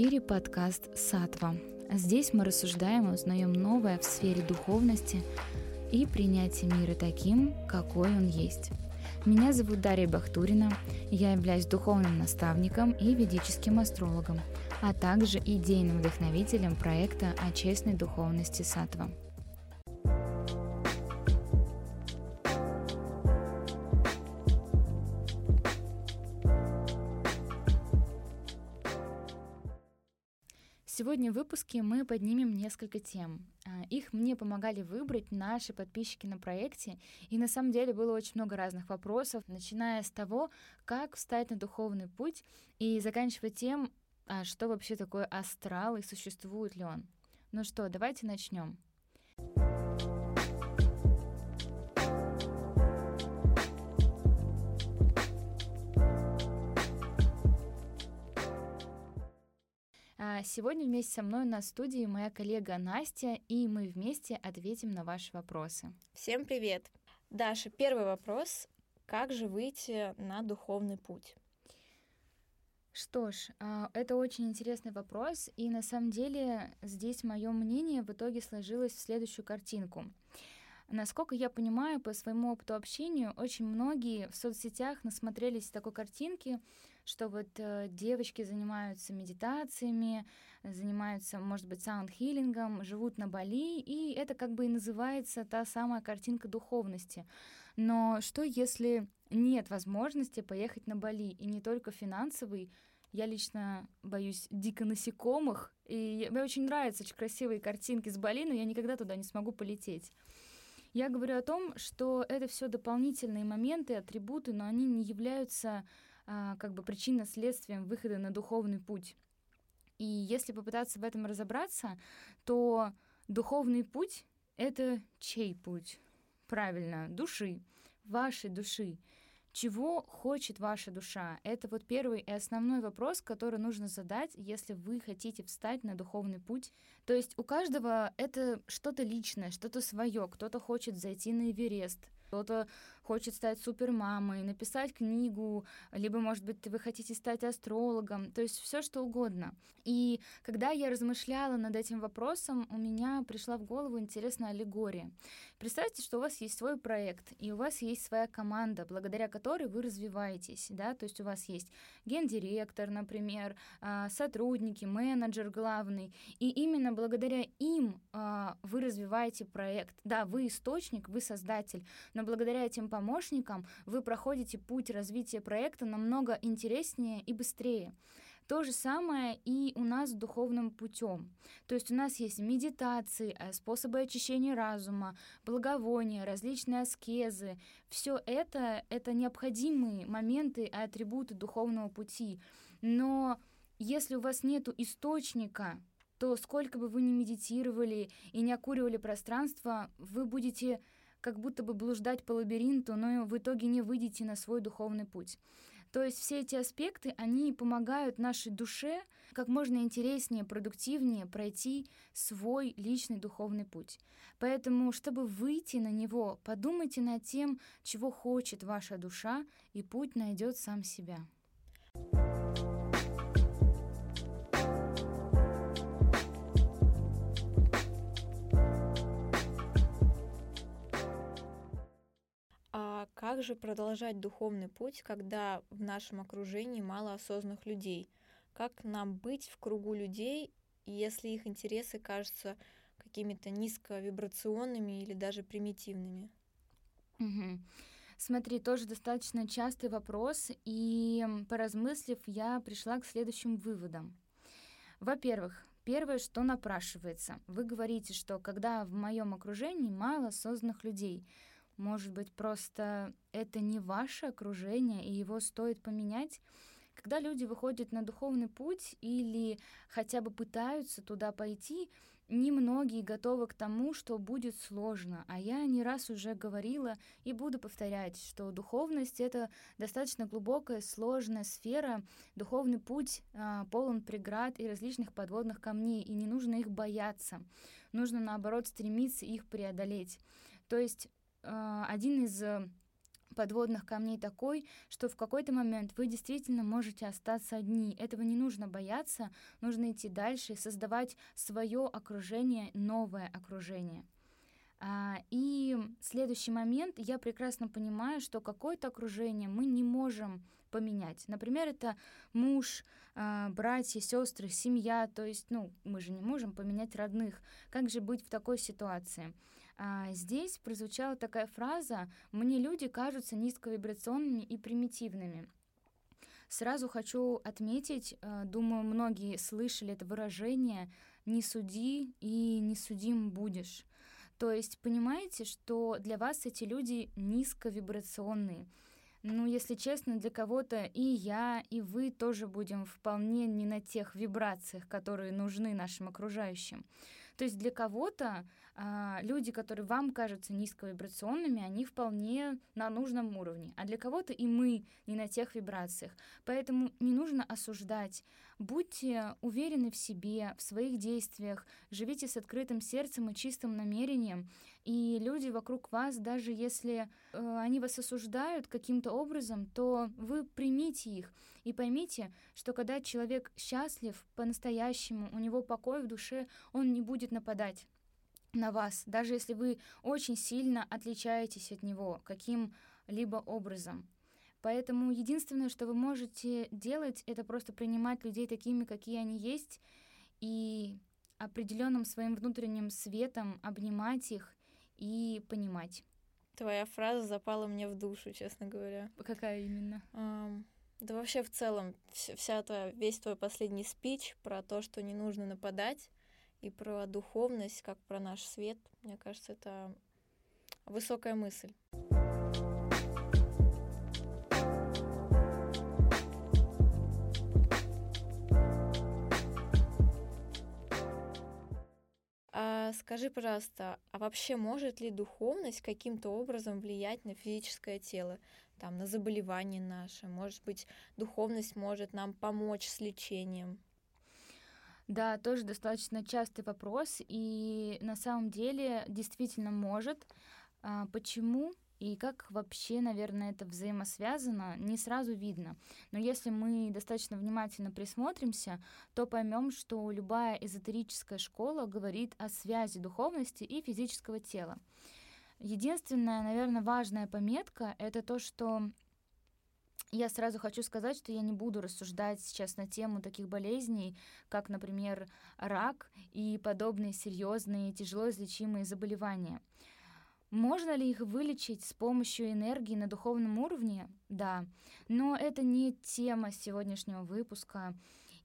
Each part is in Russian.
эфире подкаст «Сатва». Здесь мы рассуждаем и узнаем новое в сфере духовности и принятия мира таким, какой он есть. Меня зовут Дарья Бахтурина, я являюсь духовным наставником и ведическим астрологом, а также идейным вдохновителем проекта о честной духовности Сатва. Сегодня в выпуске мы поднимем несколько тем. А, их мне помогали выбрать наши подписчики на проекте, и на самом деле было очень много разных вопросов, начиная с того, как встать на духовный путь, и заканчивая тем, а что вообще такое астрал и существует ли он. Ну что, давайте начнем. А сегодня вместе со мной на студии моя коллега Настя, и мы вместе ответим на ваши вопросы. Всем привет! Даша, первый вопрос. Как же выйти на духовный путь? Что ж, а, это очень интересный вопрос, и на самом деле здесь мое мнение в итоге сложилось в следующую картинку. Насколько я понимаю, по своему опыту общения, очень многие в соцсетях насмотрелись такой картинки, что вот э, девочки занимаются медитациями, занимаются, может быть, саунд-хиллингом, живут на Бали, и это как бы и называется та самая картинка духовности. Но что если нет возможности поехать на Бали, и не только финансовый, я лично боюсь дико насекомых, и мне очень нравятся очень красивые картинки с Бали, но я никогда туда не смогу полететь. Я говорю о том, что это все дополнительные моменты, атрибуты, но они не являются как бы причинно-следствием выхода на духовный путь. И если попытаться в этом разобраться, то духовный путь — это чей путь? Правильно, души, вашей души. Чего хочет ваша душа? Это вот первый и основной вопрос, который нужно задать, если вы хотите встать на духовный путь. То есть у каждого это что-то личное, что-то свое. Кто-то хочет зайти на Эверест, кто-то хочет стать супермамой, написать книгу, либо, может быть, вы хотите стать астрологом, то есть все что угодно. И когда я размышляла над этим вопросом, у меня пришла в голову интересная аллегория. Представьте, что у вас есть свой проект, и у вас есть своя команда, благодаря которой вы развиваетесь, да, то есть у вас есть гендиректор, например, а, сотрудники, менеджер главный, и именно благодаря им а, вы развиваете проект. Да, вы источник, вы создатель, но благодаря этим помощникам вы проходите путь развития проекта намного интереснее и быстрее. То же самое и у нас с духовным путем. То есть у нас есть медитации, э, способы очищения разума, благовония, различные аскезы. Все это — это необходимые моменты и атрибуты духовного пути. Но если у вас нет источника, то сколько бы вы ни медитировали и не окуривали пространство, вы будете как будто бы блуждать по лабиринту, но в итоге не выйдете на свой духовный путь. То есть все эти аспекты, они помогают нашей душе как можно интереснее, продуктивнее пройти свой личный духовный путь. Поэтому, чтобы выйти на него, подумайте над тем, чего хочет ваша душа, и путь найдет сам себя. Как же продолжать духовный путь, когда в нашем окружении мало осознанных людей? Как нам быть в кругу людей, если их интересы кажутся какими-то низковибрационными или даже примитивными? Угу. Смотри, тоже достаточно частый вопрос, и поразмыслив, я пришла к следующим выводам. Во-первых, Первое, что напрашивается. Вы говорите, что когда в моем окружении мало осознанных людей, может быть, просто это не ваше окружение, и его стоит поменять? Когда люди выходят на духовный путь или хотя бы пытаются туда пойти, немногие готовы к тому, что будет сложно. А я не раз уже говорила и буду повторять, что духовность — это достаточно глубокая, сложная сфера. Духовный путь а, полон преград и различных подводных камней, и не нужно их бояться. Нужно, наоборот, стремиться их преодолеть. То есть один из э, подводных камней такой, что в какой-то момент вы действительно можете остаться одни. Этого не нужно бояться, нужно идти дальше и создавать свое окружение, новое окружение. А, и следующий момент, я прекрасно понимаю, что какое-то окружение мы не можем поменять. Например, это муж, а, братья, сестры, семья, то есть, ну, мы же не можем поменять родных. Как же быть в такой ситуации? А, здесь прозвучала такая фраза «мне люди кажутся низковибрационными и примитивными». Сразу хочу отметить, а, думаю, многие слышали это выражение «не суди и не судим будешь». То есть понимаете, что для вас эти люди низковибрационные. Ну, если честно, для кого-то и я, и вы тоже будем вполне не на тех вибрациях, которые нужны нашим окружающим. То есть для кого-то а, люди, которые вам кажутся низковибрационными, они вполне на нужном уровне, а для кого-то и мы не на тех вибрациях. Поэтому не нужно осуждать. Будьте уверены в себе, в своих действиях, живите с открытым сердцем и чистым намерением, и люди вокруг вас, даже если э, они вас осуждают каким-то образом, то вы примите их и поймите, что когда человек счастлив по-настоящему, у него покой в душе, он не будет нападать на вас, даже если вы очень сильно отличаетесь от него каким-либо образом. Поэтому единственное, что вы можете делать, это просто принимать людей такими, какие они есть, и определенным своим внутренним светом обнимать их и понимать. Твоя фраза запала мне в душу, честно говоря. Какая именно? Um, да вообще в целом вся твоя, весь твой последний спич про то, что не нужно нападать, и про духовность, как про наш свет, мне кажется, это высокая мысль. А скажи, пожалуйста, а вообще может ли духовность каким-то образом влиять на физическое тело? там, на заболевания наши. Может быть, духовность может нам помочь с лечением. Да, тоже достаточно частый вопрос, и на самом деле действительно может. А, почему и как вообще, наверное, это взаимосвязано, не сразу видно. Но если мы достаточно внимательно присмотримся, то поймем, что любая эзотерическая школа говорит о связи духовности и физического тела. Единственная, наверное, важная пометка — это то, что я сразу хочу сказать, что я не буду рассуждать сейчас на тему таких болезней, как, например, рак и подобные серьезные, тяжело излечимые заболевания. Можно ли их вылечить с помощью энергии на духовном уровне? Да, но это не тема сегодняшнего выпуска.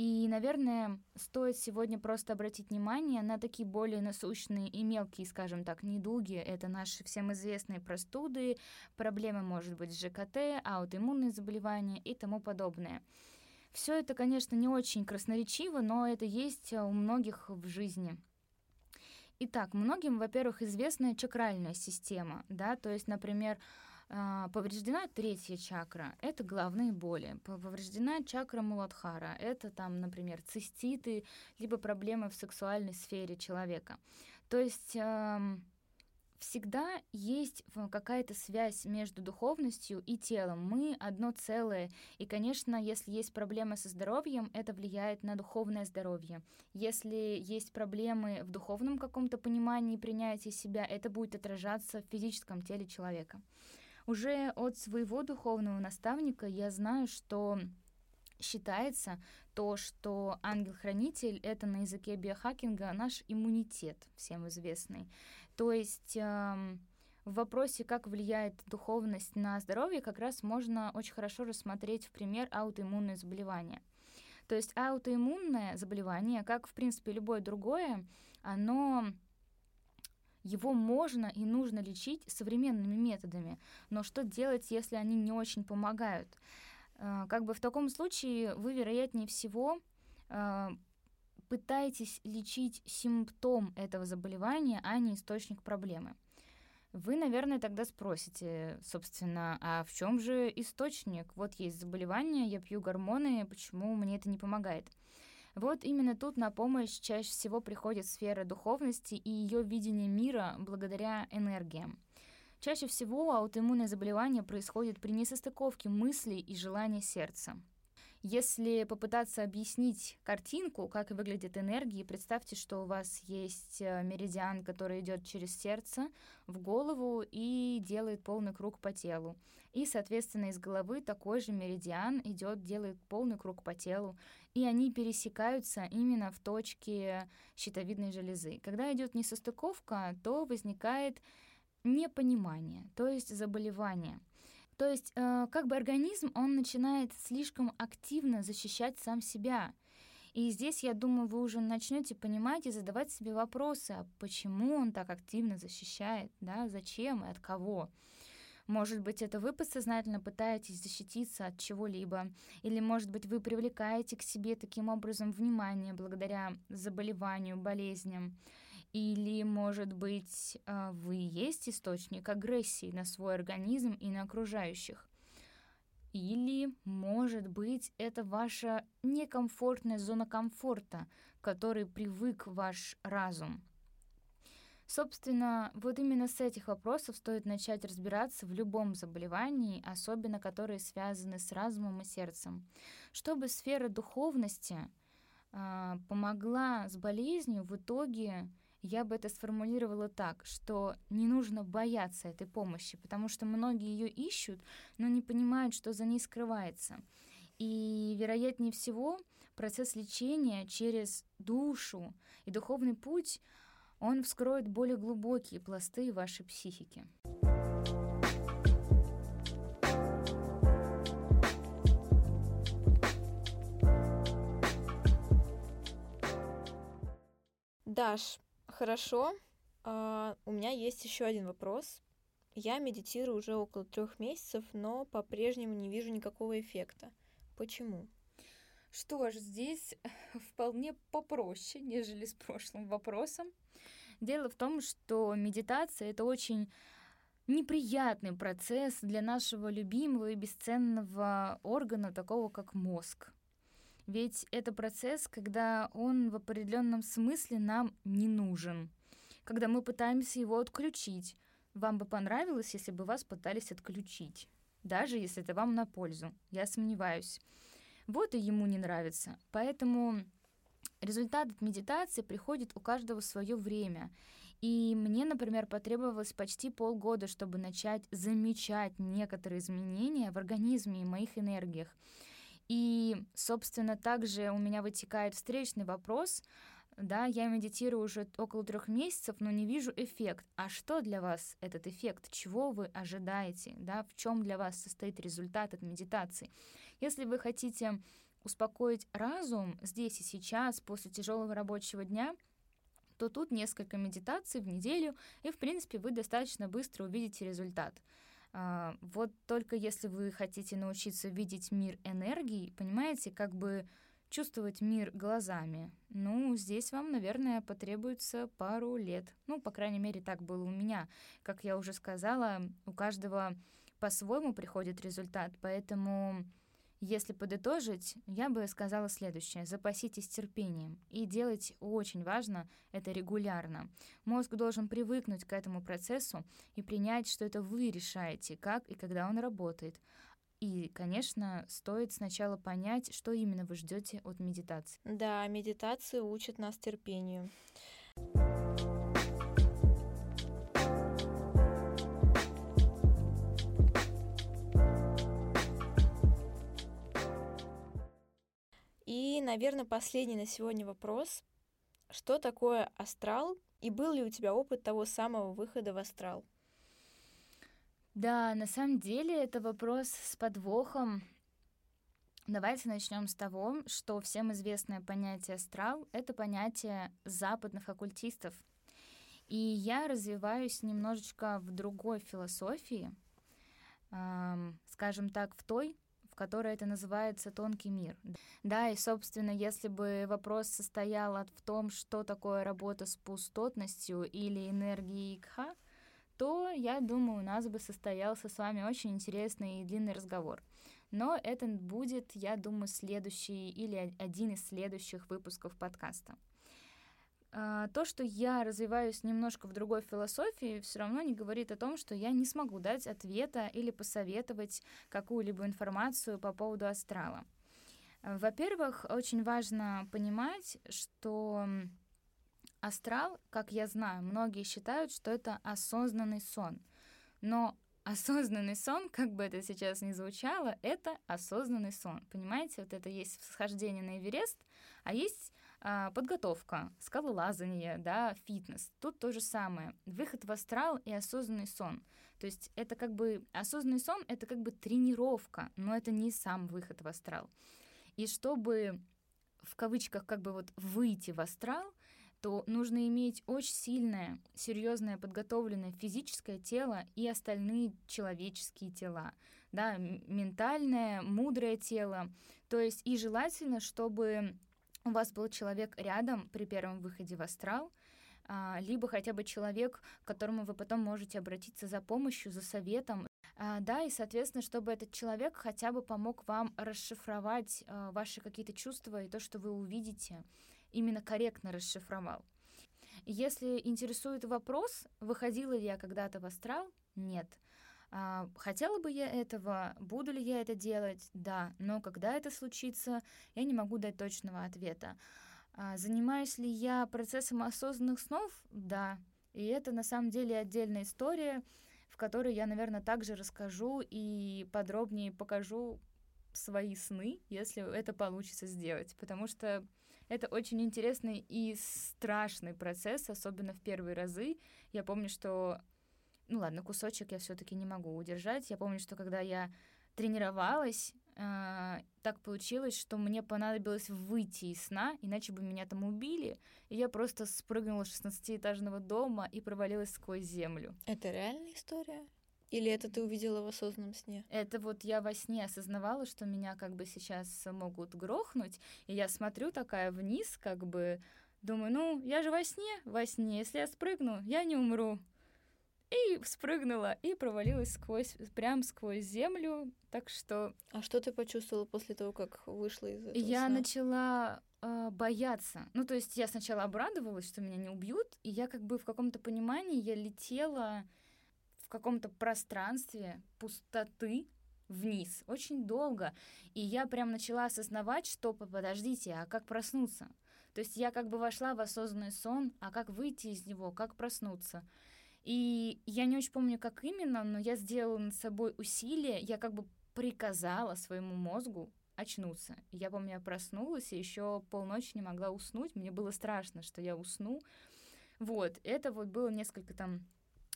И, наверное, стоит сегодня просто обратить внимание на такие более насущные и мелкие, скажем так, недуги. Это наши всем известные простуды, проблемы, может быть, с ЖКТ, аутоиммунные заболевания и тому подобное. Все это, конечно, не очень красноречиво, но это есть у многих в жизни. Итак, многим, во-первых, известна чакральная система, да, то есть, например, повреждена третья чакра, это головные боли. Повреждена чакра Муладхара, это там, например, циститы, либо проблемы в сексуальной сфере человека. То есть всегда есть какая-то связь между духовностью и телом. Мы одно целое. И, конечно, если есть проблемы со здоровьем, это влияет на духовное здоровье. Если есть проблемы в духовном каком-то понимании и принятии себя, это будет отражаться в физическом теле человека. Уже от своего духовного наставника я знаю, что считается то, что ангел-хранитель — это на языке биохакинга наш иммунитет, всем известный. То есть эм, в вопросе, как влияет духовность на здоровье, как раз можно очень хорошо рассмотреть в пример аутоиммунное заболевание. То есть аутоиммунное заболевание, как в принципе любое другое, оно его можно и нужно лечить современными методами, но что делать, если они не очень помогают? Э, как бы в таком случае вы, вероятнее всего, э, пытаетесь лечить симптом этого заболевания, а не источник проблемы. Вы, наверное, тогда спросите, собственно, а в чем же источник? Вот есть заболевание, я пью гормоны, почему мне это не помогает? Вот именно тут на помощь чаще всего приходит сфера духовности и ее видение мира благодаря энергиям. Чаще всего аутоиммунное заболевание происходит при несостыковке мыслей и желаний сердца. Если попытаться объяснить картинку, как выглядит энергия, представьте, что у вас есть э, меридиан, который идет через сердце в голову и делает полный круг по телу. И, соответственно, из головы такой же меридиан идет, делает полный круг по телу, и они пересекаются именно в точке щитовидной железы. Когда идет несостыковка, то возникает непонимание, то есть заболевание — то есть э, как бы организм, он начинает слишком активно защищать сам себя. И здесь, я думаю, вы уже начнете понимать и задавать себе вопросы, а почему он так активно защищает, да, зачем и от кого. Может быть, это вы подсознательно пытаетесь защититься от чего-либо, или, может быть, вы привлекаете к себе таким образом внимание благодаря заболеванию, болезням. Или, может быть, а, вы есть источник агрессии на свой организм и на окружающих. Или, может быть, это ваша некомфортная зона комфорта, к которой привык ваш разум. Собственно, вот именно с этих вопросов стоит начать разбираться в любом заболевании, особенно которые связаны с разумом и сердцем. Чтобы сфера духовности э, помогла с болезнью, в итоге я бы это сформулировала так, что не нужно бояться этой помощи, потому что многие ее ищут, но не понимают, что за ней скрывается. И, вероятнее всего, процесс лечения через душу и духовный путь, он вскроет более глубокие пласты вашей психики. Даш, Хорошо. А, у меня есть еще один вопрос. Я медитирую уже около трех месяцев, но по-прежнему не вижу никакого эффекта. Почему? Что ж, здесь вполне попроще, нежели с прошлым вопросом. Дело в том, что медитация — это очень неприятный процесс для нашего любимого и бесценного органа, такого как мозг. Ведь это процесс, когда он в определенном смысле нам не нужен. Когда мы пытаемся его отключить. Вам бы понравилось, если бы вас пытались отключить. Даже если это вам на пользу. Я сомневаюсь. Вот и ему не нравится. Поэтому результат от медитации приходит у каждого свое время. И мне, например, потребовалось почти полгода, чтобы начать замечать некоторые изменения в организме и моих энергиях. И, собственно, также у меня вытекает встречный вопрос. Да, я медитирую уже около трех месяцев, но не вижу эффект. А что для вас этот эффект? Чего вы ожидаете? Да, в чем для вас состоит результат от медитации? Если вы хотите успокоить разум здесь и сейчас, после тяжелого рабочего дня, то тут несколько медитаций в неделю, и, в принципе, вы достаточно быстро увидите результат. А, вот только если вы хотите научиться видеть мир энергии, понимаете, как бы чувствовать мир глазами, ну, здесь вам, наверное, потребуется пару лет. Ну, по крайней мере, так было у меня. Как я уже сказала, у каждого по-своему приходит результат, поэтому если подытожить, я бы сказала следующее. Запаситесь терпением. И делать очень важно это регулярно. Мозг должен привыкнуть к этому процессу и принять, что это вы решаете, как и когда он работает. И, конечно, стоит сначала понять, что именно вы ждете от медитации. Да, медитация учит нас терпению. Наверное, последний на сегодня вопрос. Что такое астрал? И был ли у тебя опыт того самого выхода в астрал? Да, на самом деле это вопрос с подвохом. Давайте начнем с того, что всем известное понятие астрал — это понятие западных оккультистов. И я развиваюсь немножечко в другой философии, скажем так, в той, которой это называется тонкий мир. Да, и, собственно, если бы вопрос состоял в том, что такое работа с пустотностью или энергией Икха, то, я думаю, у нас бы состоялся с вами очень интересный и длинный разговор. Но это будет, я думаю, следующий или один из следующих выпусков подкаста. А, то, что я развиваюсь немножко в другой философии, все равно не говорит о том, что я не смогу дать ответа или посоветовать какую-либо информацию по поводу астрала. Во-первых, очень важно понимать, что астрал, как я знаю, многие считают, что это осознанный сон. Но осознанный сон, как бы это сейчас ни звучало, это осознанный сон. Понимаете, вот это есть восхождение на Эверест, а есть подготовка, скалолазание, да, фитнес. Тут то же самое. Выход в астрал и осознанный сон. То есть это как бы осознанный сон, это как бы тренировка, но это не сам выход в астрал. И чтобы в кавычках как бы вот выйти в астрал, то нужно иметь очень сильное, серьезное, подготовленное физическое тело и остальные человеческие тела, да, ментальное, мудрое тело. То есть и желательно, чтобы у вас был человек рядом при первом выходе в астрал, а, либо хотя бы человек, к которому вы потом можете обратиться за помощью, за советом. А, да, и, соответственно, чтобы этот человек хотя бы помог вам расшифровать а, ваши какие-то чувства и то, что вы увидите, именно корректно расшифровал. Если интересует вопрос, выходила ли я когда-то в астрал, нет. А, хотела бы я этого, буду ли я это делать? Да, но когда это случится, я не могу дать точного ответа. А, занимаюсь ли я процессом осознанных снов? Да. И это на самом деле отдельная история, в которой я, наверное, также расскажу и подробнее покажу свои сны, если это получится сделать, потому что это очень интересный и страшный процесс, особенно в первые разы. Я помню, что ну ладно, кусочек я все-таки не могу удержать. Я помню, что когда я тренировалась, э, так получилось, что мне понадобилось выйти из сна, иначе бы меня там убили. И я просто спрыгнула с 16-этажного дома и провалилась сквозь землю. Это реальная история? Или это ты увидела в осознанном сне? Это вот я во сне осознавала, что меня как бы сейчас могут грохнуть, и я смотрю такая вниз, как бы думаю, ну, я же во сне, во сне, если я спрыгну, я не умру и спрыгнула и провалилась сквозь, прям сквозь землю, так что... А что ты почувствовала после того, как вышла из этого Я сна? начала э, бояться. Ну, то есть я сначала обрадовалась, что меня не убьют, и я как бы в каком-то понимании, я летела в каком-то пространстве пустоты вниз очень долго, и я прям начала осознавать, что, подождите, а как проснуться? То есть я как бы вошла в осознанный сон, а как выйти из него, как проснуться? И я не очень помню, как именно, но я сделала над собой усилие, я как бы приказала своему мозгу очнуться. Я помню, я проснулась и еще полночи не могла уснуть. Мне было страшно, что я усну. Вот, это вот было несколько там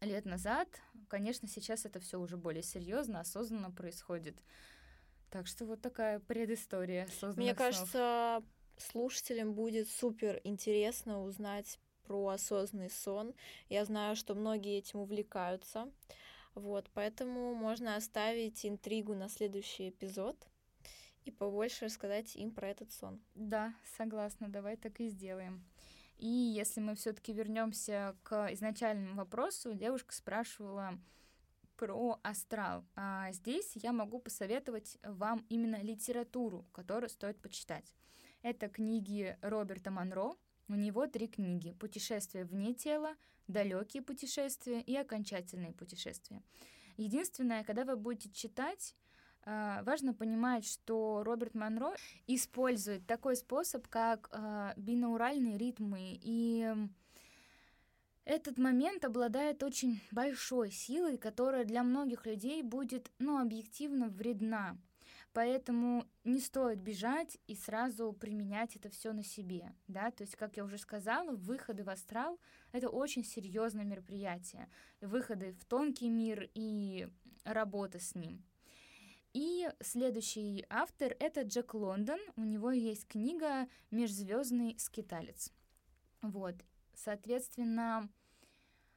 лет назад. Конечно, сейчас это все уже более серьезно, осознанно происходит. Так что вот такая предыстория Мне кажется, слушателям будет супер интересно узнать про осознанный сон. Я знаю, что многие этим увлекаются. Вот, поэтому можно оставить интригу на следующий эпизод и побольше рассказать им про этот сон. Да, согласна, давай так и сделаем. И если мы все-таки вернемся к изначальному вопросу, девушка спрашивала про астрал. А здесь я могу посоветовать вам именно литературу, которую стоит почитать. Это книги Роберта Монро, у него три книги «Путешествие вне тела», «Далекие путешествия» и «Окончательные путешествия». Единственное, когда вы будете читать, а, важно понимать, что Роберт Монро использует такой способ, как а, бинауральные ритмы, и этот момент обладает очень большой силой, которая для многих людей будет, ну, объективно вредна. Поэтому не стоит бежать и сразу применять это все на себе, да, то есть, как я уже сказала, выходы в астрал — это очень серьезное мероприятие, выходы в тонкий мир и работа с ним. И следующий автор — это Джек Лондон, у него есть книга «Межзвездный скиталец». Вот, соответственно,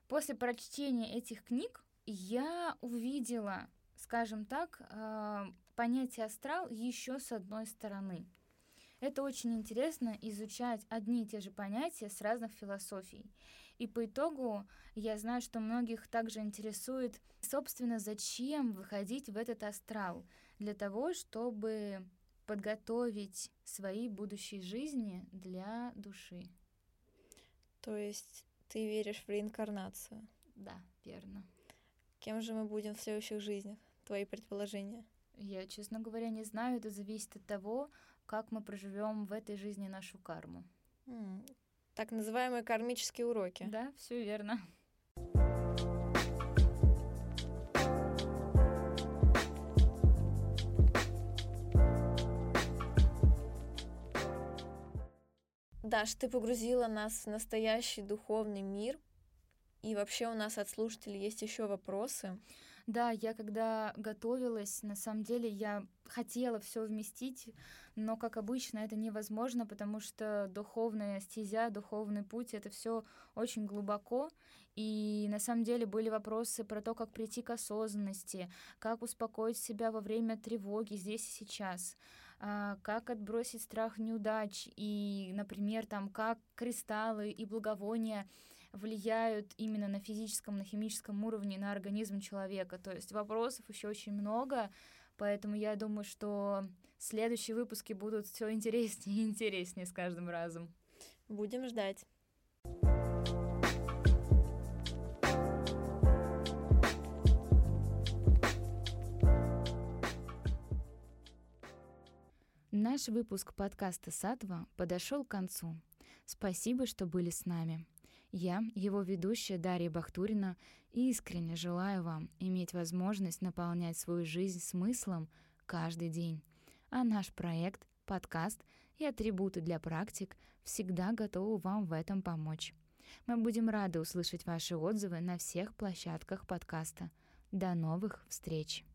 после прочтения этих книг я увидела, скажем так, а, понятие астрал еще с одной стороны. Это очень интересно изучать одни и те же понятия с разных философий. И по итогу я знаю, что многих также интересует, собственно, зачем выходить в этот астрал. Для того, чтобы подготовить свои будущие жизни для души. То есть ты веришь в реинкарнацию? Да, верно. Кем же мы будем в следующих жизнях? Твои предположения? Я, честно говоря, не знаю. Это зависит от того, как мы проживем в этой жизни нашу карму. Так называемые кармические уроки. Да, все верно. Даш, ты погрузила нас в настоящий духовный мир. И вообще у нас от слушателей есть еще вопросы. Да, я когда готовилась, на самом деле я хотела все вместить, но, как обычно, это невозможно, потому что духовная стезя, духовный путь — это все очень глубоко. И на самом деле были вопросы про то, как прийти к осознанности, как успокоить себя во время тревоги здесь и сейчас, а, как отбросить страх неудач и, например, там, как кристаллы и благовония влияют именно на физическом, на химическом уровне на организм человека. То есть вопросов еще очень много, поэтому я думаю, что следующие выпуски будут все интереснее и интереснее с каждым разом. Будем ждать. Наш выпуск подкаста «Сатва» подошел к концу. Спасибо, что были с нами. Я, его ведущая Дарья Бахтурина, искренне желаю вам иметь возможность наполнять свою жизнь смыслом каждый день. А наш проект, подкаст и атрибуты для практик всегда готовы вам в этом помочь. Мы будем рады услышать ваши отзывы на всех площадках подкаста. До новых встреч!